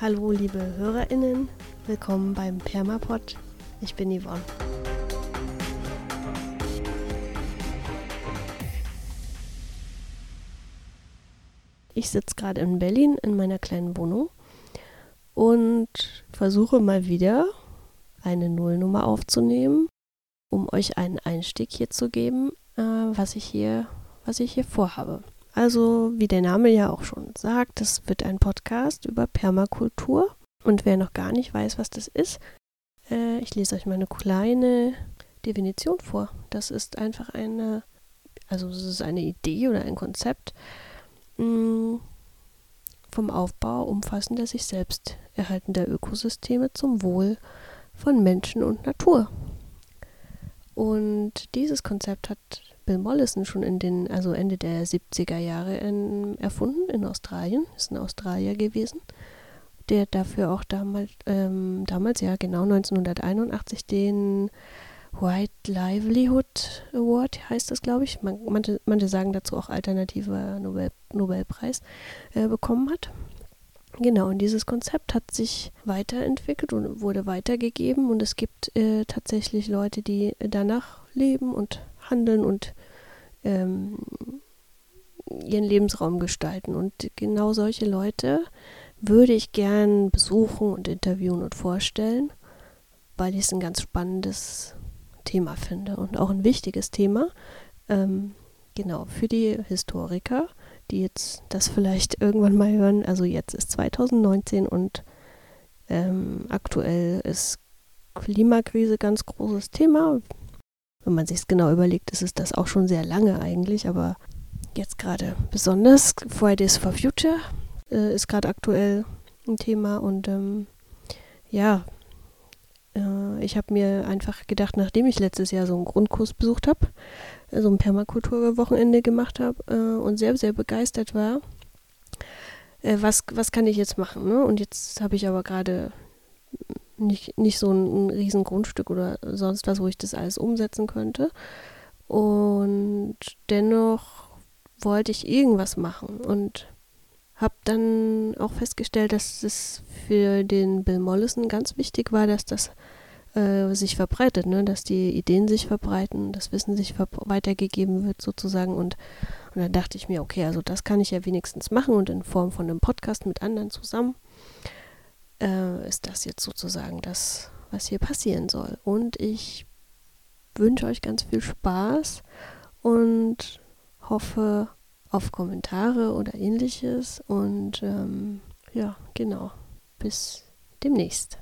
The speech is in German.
Hallo liebe HörerInnen, willkommen beim Permapod. Ich bin Yvonne. Ich sitze gerade in Berlin in meiner kleinen Wohnung und versuche mal wieder eine Nullnummer aufzunehmen, um euch einen Einstieg hier zu geben, äh, was ich hier, was ich hier vorhabe. Also, wie der Name ja auch schon sagt, das wird ein Podcast über Permakultur. Und wer noch gar nicht weiß, was das ist, äh, ich lese euch mal eine kleine Definition vor. Das ist einfach eine, also es ist eine Idee oder ein Konzept mh, mm, vom Aufbau umfassender sich selbst erhaltender Ökosysteme zum Wohl von Menschen und Natur. Und dieses Konzept hat Bill Mollison schon in den, also Ende der 70er Jahre in, erfunden in Australien, ist ein Australier gewesen, der dafür auch damals, ähm, damals ja genau 1981 den White Livelihood Award heißt das, glaube ich. Man, manche, manche sagen dazu auch alternativer Nobel, Nobelpreis äh, bekommen hat. Genau, und dieses Konzept hat sich weiterentwickelt und wurde weitergegeben und es gibt äh, tatsächlich Leute, die danach leben und handeln und ähm, ihren Lebensraum gestalten. Und genau solche Leute würde ich gern besuchen und interviewen und vorstellen, weil ich es ein ganz spannendes Thema finde und auch ein wichtiges Thema. Ähm, genau, für die Historiker, die jetzt das vielleicht irgendwann mal hören. Also jetzt ist 2019 und ähm, aktuell ist Klimakrise ganz großes Thema. Wenn man sich es genau überlegt, ist es das auch schon sehr lange eigentlich, aber jetzt gerade besonders. Fridays for Future äh, ist gerade aktuell ein Thema und ähm, ja, ich habe mir einfach gedacht, nachdem ich letztes Jahr so einen Grundkurs besucht habe, so ein Permakultur-Wochenende gemacht habe äh, und sehr, sehr begeistert war, äh, was, was kann ich jetzt machen? Ne? Und jetzt habe ich aber gerade nicht, nicht so ein, ein riesen Grundstück oder sonst was, wo ich das alles umsetzen könnte. Und dennoch wollte ich irgendwas machen und habe dann auch festgestellt, dass es für den Bill Mollison ganz wichtig war, dass das äh, sich verbreitet, ne? dass die Ideen sich verbreiten, das Wissen sich weitergegeben wird sozusagen. Und, und dann dachte ich mir, okay, also das kann ich ja wenigstens machen und in Form von einem Podcast mit anderen zusammen äh, ist das jetzt sozusagen das, was hier passieren soll. Und ich wünsche euch ganz viel Spaß und hoffe auf Kommentare oder ähnliches. Und ähm, ja, genau. Bis demnächst.